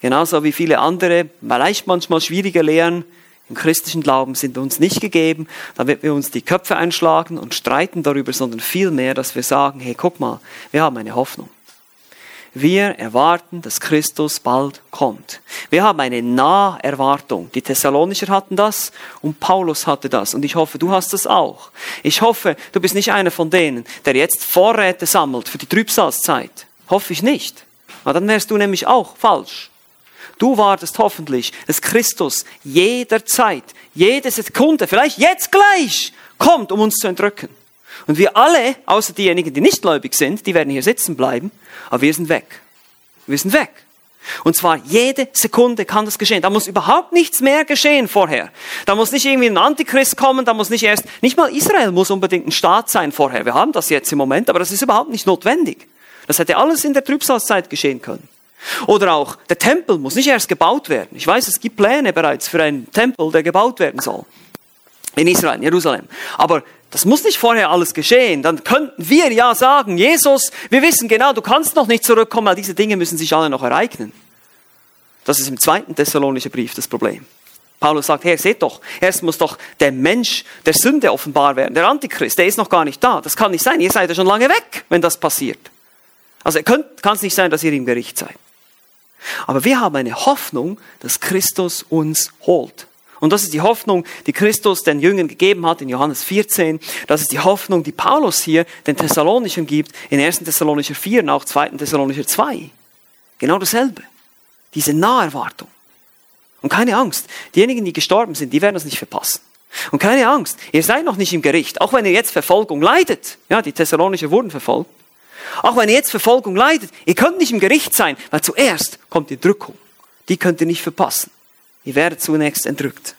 genauso wie viele andere, vielleicht manchmal schwierige Lehren im christlichen Glauben sind uns nicht gegeben, damit wir uns die Köpfe einschlagen und streiten darüber, sondern vielmehr, dass wir sagen, hey, guck mal, wir haben eine Hoffnung. Wir erwarten, dass Christus bald kommt. Wir haben eine Naherwartung. Die Thessalonicher hatten das und Paulus hatte das. Und ich hoffe, du hast das auch. Ich hoffe, du bist nicht einer von denen, der jetzt Vorräte sammelt für die Trübsalzeit. Hoffe ich nicht. Aber dann wärst du nämlich auch falsch. Du wartest hoffentlich, dass Christus jederzeit, jede Sekunde, vielleicht jetzt gleich, kommt, um uns zu entrücken. Und wir alle, außer diejenigen, die nicht gläubig sind, die werden hier sitzen bleiben, aber wir sind weg. Wir sind weg. Und zwar jede Sekunde kann das geschehen. Da muss überhaupt nichts mehr geschehen vorher. Da muss nicht irgendwie ein Antichrist kommen, da muss nicht erst, nicht mal Israel muss unbedingt ein Staat sein vorher. Wir haben das jetzt im Moment, aber das ist überhaupt nicht notwendig. Das hätte alles in der Trübsalzeit geschehen können. Oder auch der Tempel muss nicht erst gebaut werden. Ich weiß, es gibt Pläne bereits für einen Tempel, der gebaut werden soll. In Israel, in Jerusalem. Aber das muss nicht vorher alles geschehen. Dann könnten wir ja sagen, Jesus, wir wissen genau, du kannst noch nicht zurückkommen, weil diese Dinge müssen sich alle noch ereignen. Das ist im zweiten Thessalonischen Brief das Problem. Paulus sagt, hey, seht doch, erst muss doch der Mensch der Sünde offenbar werden. Der Antichrist, der ist noch gar nicht da. Das kann nicht sein. Ihr seid ja schon lange weg, wenn das passiert. Also kann es nicht sein, dass ihr im Gericht seid. Aber wir haben eine Hoffnung, dass Christus uns holt. Und das ist die Hoffnung, die Christus den Jüngern gegeben hat in Johannes 14. Das ist die Hoffnung, die Paulus hier den Thessalonischen gibt in 1. Thessalonicher 4 und auch 2. Thessalonicher 2. Genau dasselbe. Diese Naherwartung. Und keine Angst, diejenigen, die gestorben sind, die werden das nicht verpassen. Und keine Angst, ihr seid noch nicht im Gericht, auch wenn ihr jetzt Verfolgung leidet. Ja, die Thessalonicher wurden verfolgt. Auch wenn ihr jetzt Verfolgung leidet, ihr könnt nicht im Gericht sein, weil zuerst kommt die Drückung. Die könnt ihr nicht verpassen. Ihr werdet zunächst entrückt.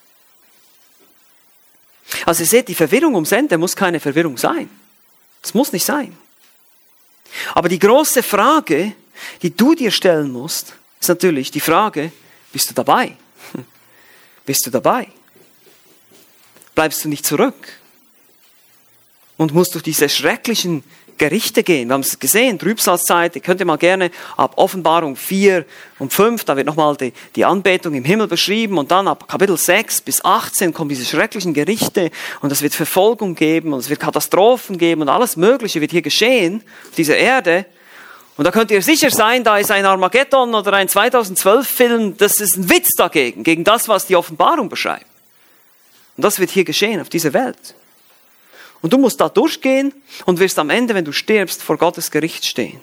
Also ihr seht, die Verwirrung ums Ende muss keine Verwirrung sein. Das muss nicht sein. Aber die große Frage, die du dir stellen musst, ist natürlich die Frage, bist du dabei? Bist du dabei? Bleibst du nicht zurück? Und musst durch diese schrecklichen Gerichte gehen. Wir haben es gesehen, Trübsalzeit, ihr könnt mal gerne ab Offenbarung 4 und 5, da wird nochmal die, die Anbetung im Himmel beschrieben und dann ab Kapitel 6 bis 18 kommen diese schrecklichen Gerichte und es wird Verfolgung geben und es wird Katastrophen geben und alles Mögliche wird hier geschehen auf dieser Erde. Und da könnt ihr sicher sein, da ist ein Armageddon oder ein 2012-Film, das ist ein Witz dagegen, gegen das, was die Offenbarung beschreibt. Und das wird hier geschehen auf dieser Welt. Und du musst da durchgehen und wirst am Ende, wenn du stirbst, vor Gottes Gericht stehen.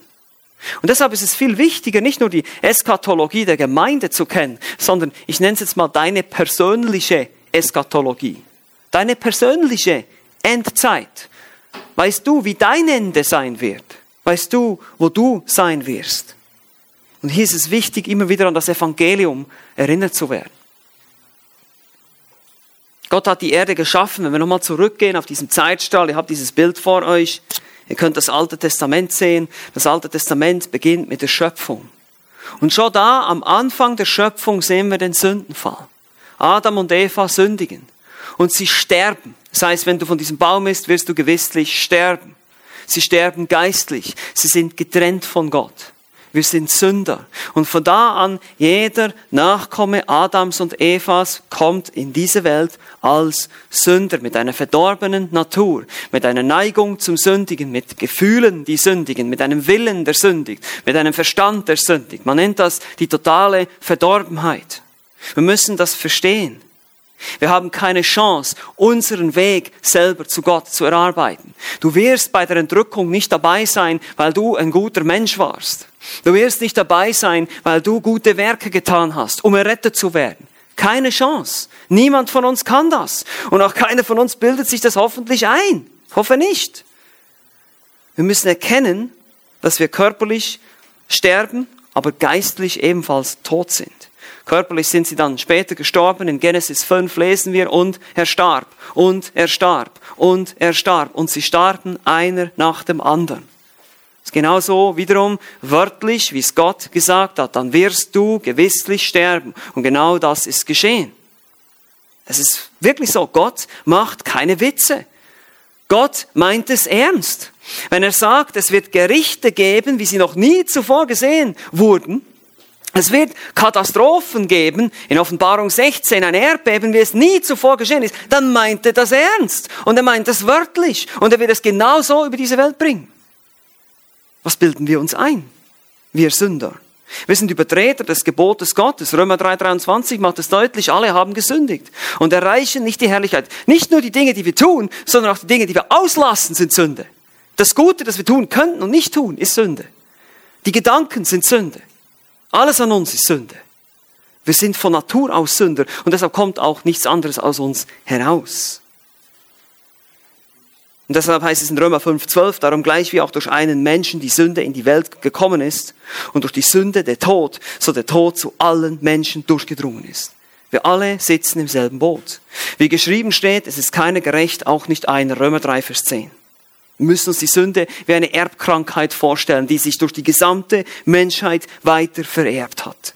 Und deshalb ist es viel wichtiger, nicht nur die Eskatologie der Gemeinde zu kennen, sondern ich nenne es jetzt mal deine persönliche Eskatologie. Deine persönliche Endzeit. Weißt du, wie dein Ende sein wird? Weißt du, wo du sein wirst? Und hier ist es wichtig, immer wieder an das Evangelium erinnert zu werden. Gott hat die Erde geschaffen. Wenn wir nochmal zurückgehen auf diesen Zeitstrahl, ihr habt dieses Bild vor euch. Ihr könnt das Alte Testament sehen. Das Alte Testament beginnt mit der Schöpfung. Und schon da am Anfang der Schöpfung sehen wir den Sündenfall. Adam und Eva sündigen. Und sie sterben. Das heißt, wenn du von diesem Baum isst, wirst du gewisslich sterben. Sie sterben geistlich. Sie sind getrennt von Gott. Wir sind Sünder. Und von da an, jeder Nachkomme Adams und Evas kommt in diese Welt als Sünder, mit einer verdorbenen Natur, mit einer Neigung zum Sündigen, mit Gefühlen, die sündigen, mit einem Willen, der sündigt, mit einem Verstand, der sündigt. Man nennt das die totale Verdorbenheit. Wir müssen das verstehen. Wir haben keine Chance, unseren Weg selber zu Gott zu erarbeiten. Du wirst bei der Entrückung nicht dabei sein, weil du ein guter Mensch warst. Du wirst nicht dabei sein, weil du gute Werke getan hast, um errettet zu werden. Keine Chance. Niemand von uns kann das. Und auch keiner von uns bildet sich das hoffentlich ein. Hoffe nicht. Wir müssen erkennen, dass wir körperlich sterben, aber geistlich ebenfalls tot sind. Körperlich sind sie dann später gestorben. In Genesis 5 lesen wir, und er starb, und er starb, und er starb. Und sie starben einer nach dem anderen. Ist genauso wiederum wörtlich, wie es Gott gesagt hat. Dann wirst du gewisslich sterben. Und genau das ist geschehen. Es ist wirklich so. Gott macht keine Witze. Gott meint es ernst. Wenn er sagt, es wird Gerichte geben, wie sie noch nie zuvor gesehen wurden, es wird Katastrophen geben, in Offenbarung 16 ein Erdbeben, wie es nie zuvor geschehen ist, dann meint er das ernst und er meint das wörtlich und er wird es genau so über diese Welt bringen. Was bilden wir uns ein? Wir Sünder. Wir sind Übertreter des Gebotes Gottes. Römer 3,23 macht es deutlich, alle haben gesündigt und erreichen nicht die Herrlichkeit. Nicht nur die Dinge, die wir tun, sondern auch die Dinge, die wir auslassen, sind Sünde. Das Gute, das wir tun könnten und nicht tun, ist Sünde. Die Gedanken sind Sünde. Alles an uns ist Sünde. Wir sind von Natur aus Sünder und deshalb kommt auch nichts anderes aus uns heraus. Und deshalb heißt es in Römer 5,12, darum gleich wie auch durch einen Menschen die Sünde in die Welt gekommen ist und durch die Sünde der Tod, so der Tod zu allen Menschen durchgedrungen ist. Wir alle sitzen im selben Boot. Wie geschrieben steht, es ist keiner gerecht, auch nicht einer. Römer 3, Vers 10. Wir müssen uns die Sünde wie eine Erbkrankheit vorstellen, die sich durch die gesamte Menschheit weiter vererbt hat.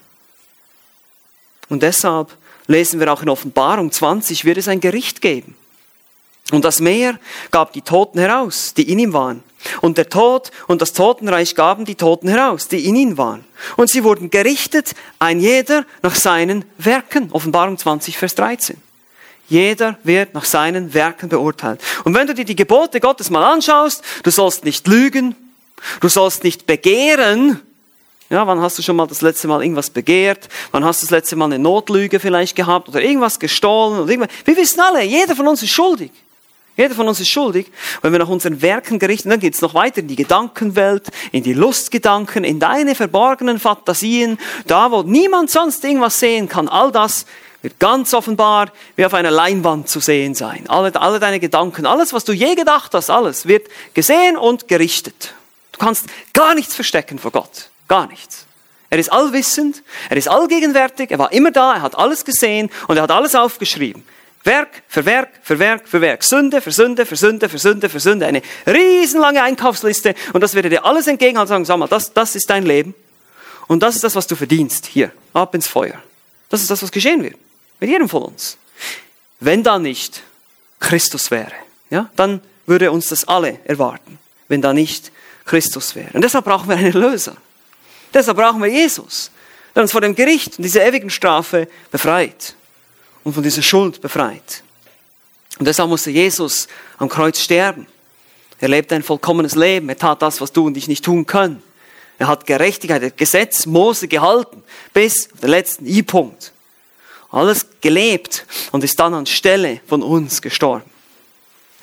Und deshalb lesen wir auch in Offenbarung 20, wird es ein Gericht geben. Und das Meer gab die Toten heraus, die in ihm waren. Und der Tod und das Totenreich gaben die Toten heraus, die in ihm waren. Und sie wurden gerichtet, ein jeder nach seinen Werken. Offenbarung 20, Vers 13. Jeder wird nach seinen Werken beurteilt. Und wenn du dir die Gebote Gottes mal anschaust, du sollst nicht lügen, du sollst nicht begehren. Ja, wann hast du schon mal das letzte Mal irgendwas begehrt? Wann hast du das letzte Mal eine Notlüge vielleicht gehabt oder irgendwas gestohlen? Oder irgendwas? Wir wissen alle, jeder von uns ist schuldig. Jeder von uns ist schuldig. Wenn wir nach unseren Werken gerichten, dann geht es noch weiter in die Gedankenwelt, in die Lustgedanken, in deine verborgenen Fantasien, da wo niemand sonst irgendwas sehen kann. All das wird ganz offenbar wie auf einer Leinwand zu sehen sein. Alle, alle deine Gedanken, alles, was du je gedacht hast, alles wird gesehen und gerichtet. Du kannst gar nichts verstecken vor Gott. Gar nichts. Er ist allwissend, er ist allgegenwärtig, er war immer da, er hat alles gesehen und er hat alles aufgeschrieben. Werk für Werk für Werk für Werk. Sünde für Sünde für Sünde für Sünde für Sünde. Eine riesenlange Einkaufsliste und das wird dir alles entgegenhalten und sagen, sag mal, das, das ist dein Leben und das ist das, was du verdienst. Hier, ab ins Feuer. Das ist das, was geschehen wird. Mit jedem von uns. Wenn da nicht Christus wäre, ja, dann würde uns das alle erwarten. wenn da nicht Christus wäre. Und deshalb brauchen wir einen Löser. Deshalb brauchen wir Jesus, der uns vor dem Gericht und dieser ewigen Strafe befreit und von dieser Schuld befreit. Und deshalb musste Jesus am Kreuz sterben. Er lebte ein vollkommenes Leben. Er tat das, was du und ich nicht tun können. Er hat Gerechtigkeit, er Gesetz Mose gehalten bis auf den letzten I-Punkt. Alles gelebt und ist dann anstelle von uns gestorben.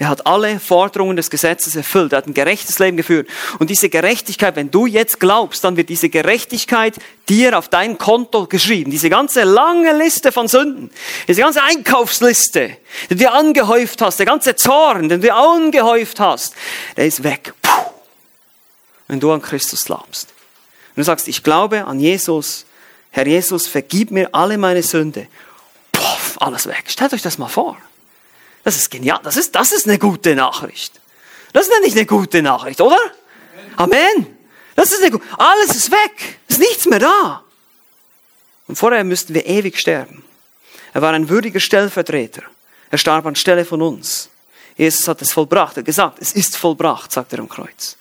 Er hat alle Forderungen des Gesetzes erfüllt. Er hat ein gerechtes Leben geführt. Und diese Gerechtigkeit, wenn du jetzt glaubst, dann wird diese Gerechtigkeit dir auf dein Konto geschrieben. Diese ganze lange Liste von Sünden, diese ganze Einkaufsliste, die du dir angehäuft hast, der ganze Zorn, den du dir angehäuft hast, der ist weg. Puh. Wenn du an Christus glaubst. Und du sagst, ich glaube an Jesus. Herr Jesus, vergib mir alle meine Sünde. Puff, alles weg. Stellt euch das mal vor. Das ist genial. Das ist, das ist eine gute Nachricht. Das nenne ich eine gute Nachricht, oder? Amen. Das ist eine gute, alles ist weg. Ist nichts mehr da. Und vorher müssten wir ewig sterben. Er war ein würdiger Stellvertreter. Er starb anstelle von uns. Jesus hat es vollbracht. Er hat gesagt, es ist vollbracht, sagt er am Kreuz.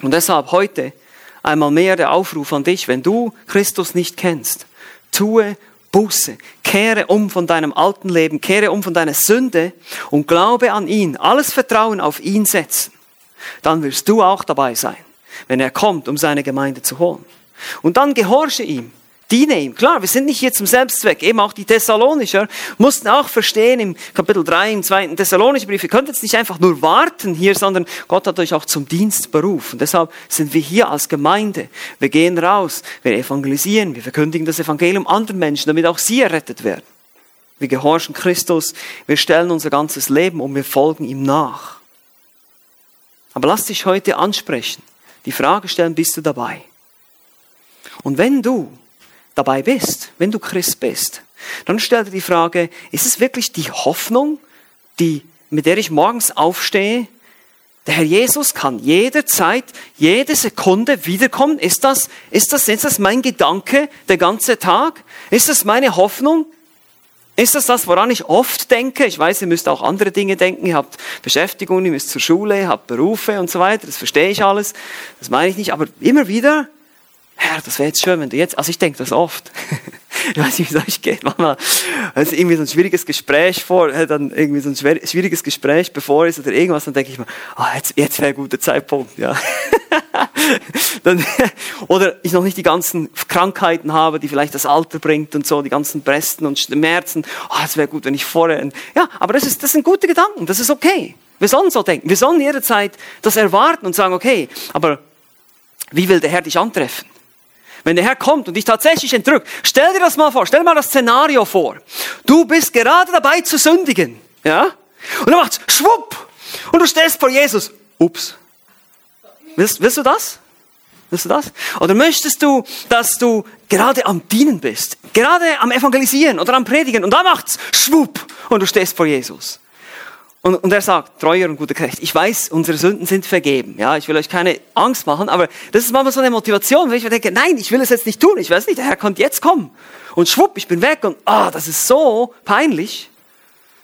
Und deshalb heute einmal mehr der Aufruf an dich, wenn du Christus nicht kennst, tue Buße. Kehre um von deinem alten Leben, kehre um von deiner Sünde und glaube an ihn. Alles Vertrauen auf ihn setzen. Dann wirst du auch dabei sein, wenn er kommt, um seine Gemeinde zu holen. Und dann gehorche ihm. Diene ihm. Klar, wir sind nicht hier zum Selbstzweck. Eben auch die Thessalonicher mussten auch verstehen im Kapitel 3 im zweiten Thessalonicher Brief, ihr könnt jetzt nicht einfach nur warten hier, sondern Gott hat euch auch zum Dienst berufen. Deshalb sind wir hier als Gemeinde. Wir gehen raus, wir evangelisieren, wir verkündigen das Evangelium anderen Menschen, damit auch sie errettet werden. Wir gehorchen Christus, wir stellen unser ganzes Leben und wir folgen ihm nach. Aber lass dich heute ansprechen, die Frage stellen, bist du dabei? Und wenn du dabei bist, wenn du Christ bist, dann stell dir die Frage, ist es wirklich die Hoffnung, die, mit der ich morgens aufstehe? Der Herr Jesus kann jederzeit, jede Sekunde wiederkommen. Ist das, ist das, ist das mein Gedanke der ganze Tag? Ist das meine Hoffnung? Ist das das, woran ich oft denke? Ich weiß, ihr müsst auch andere Dinge denken. Ihr habt Beschäftigung, ihr müsst zur Schule, ihr habt Berufe und so weiter. Das verstehe ich alles. Das meine ich nicht. Aber immer wieder Herr, das wäre jetzt schön, wenn du jetzt, also ich denke das oft. ich weiß nicht, wie es euch geht. Manchmal ist irgendwie so ein schwieriges Gespräch vor, dann irgendwie so ein schwieriges Gespräch bevor ist oder irgendwas, dann denke ich mir, ah, jetzt, jetzt wäre ein guter Zeitpunkt, ja. dann, oder ich noch nicht die ganzen Krankheiten habe, die vielleicht das Alter bringt und so, die ganzen Bresten und Schmerzen. Ah, es wäre gut, wenn ich vorher, ja, aber das ist, das sind gute Gedanken, das ist okay. Wir sollen so denken. Wir sollen jederzeit das erwarten und sagen, okay, aber wie will der Herr dich antreffen? Wenn der Herr kommt und dich tatsächlich entrückt, stell dir das mal vor, stell dir mal das Szenario vor. Du bist gerade dabei zu sündigen, ja? Und dann macht's schwupp und du stehst vor Jesus. Ups. Willst, willst du das? Willst du das? Oder möchtest du, dass du gerade am Dienen bist, gerade am Evangelisieren oder am Predigen und da macht's schwupp und du stehst vor Jesus? Und, und er sagt, treuer und guter Knecht, ich weiß, unsere Sünden sind vergeben. Ja, ich will euch keine Angst machen, aber das ist manchmal so eine Motivation, wenn ich mir denke, nein, ich will es jetzt nicht tun, ich weiß nicht, der Herr kommt jetzt kommen. Und schwupp, ich bin weg und, ah, das ist so peinlich.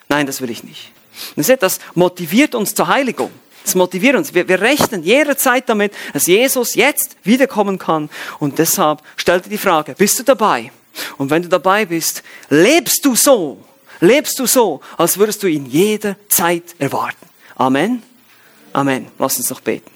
Nein, das will ich nicht. Und seht, das motiviert uns zur Heiligung. Das motiviert uns. Wir, wir rechnen jederzeit damit, dass Jesus jetzt wiederkommen kann. Und deshalb stellt dir die Frage, bist du dabei? Und wenn du dabei bist, lebst du so, lebst du so, als würdest du ihn jeder Zeit erwarten. Amen. Amen. Lass uns noch beten.